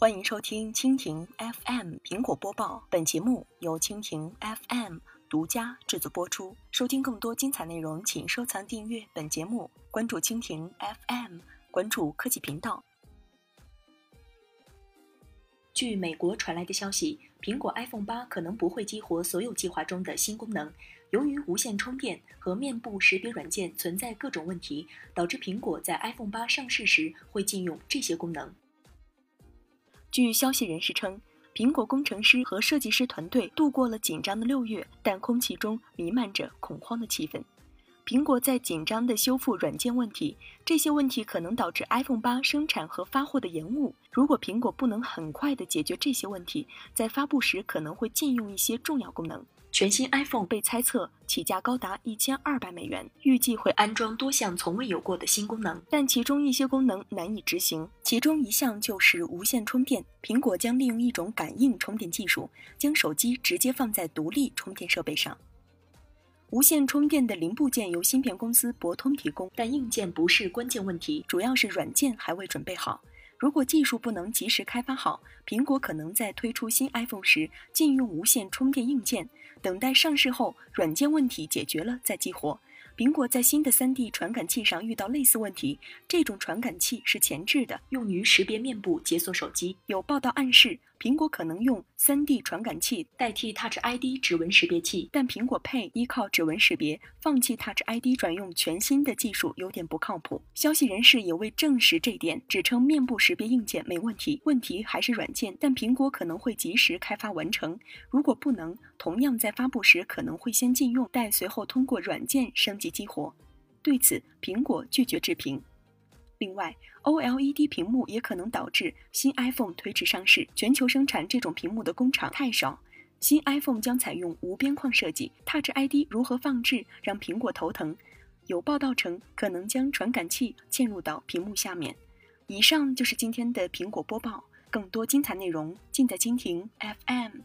欢迎收听蜻蜓 FM 苹果播报，本节目由蜻蜓 FM 独家制作播出。收听更多精彩内容，请收藏订阅本节目，关注蜻蜓 FM，关注科技频道。据美国传来的消息，苹果 iPhone 八可能不会激活所有计划中的新功能，由于无线充电和面部识别软件存在各种问题，导致苹果在 iPhone 八上市时会禁用这些功能。据消息人士称，苹果工程师和设计师团队度过了紧张的六月，但空气中弥漫着恐慌的气氛。苹果在紧张地修复软件问题，这些问题可能导致 iPhone 八生产和发货的延误。如果苹果不能很快地解决这些问题，在发布时可能会禁用一些重要功能。全新 iPhone 被猜测起价高达一千二百美元，预计会安装多项从未有过的新功能，但其中一些功能难以执行。其中一项就是无线充电。苹果将利用一种感应充电技术，将手机直接放在独立充电设备上。无线充电的零部件由芯片公司博通提供，但硬件不是关键问题，主要是软件还未准备好。如果技术不能及时开发好，苹果可能在推出新 iPhone 时禁用无线充电硬件，等待上市后软件问题解决了再激活。苹果在新的 3D 传感器上遇到类似问题，这种传感器是前置的，用于识别面部解锁手机。有报道暗示，苹果可能用 3D 传感器代替 Touch ID 指纹识别器，但苹果 Pay 依靠指纹识别，放弃 Touch ID 转用全新的技术有点不靠谱。消息人士也未证实这点，只称面部识别硬件没问题，问题还是软件，但苹果可能会及时开发完成。如果不能，同样在发布时可能会先禁用，待随后通过软件升级。激活，对此苹果拒绝置评。另外，OLED 屏幕也可能导致新 iPhone 推迟上市。全球生产这种屏幕的工厂太少，新 iPhone 将采用无边框设计。Touch ID 如何放置让苹果头疼？有报道称可能将传感器嵌入到屏幕下面。以上就是今天的苹果播报，更多精彩内容尽在蜻蜓 FM。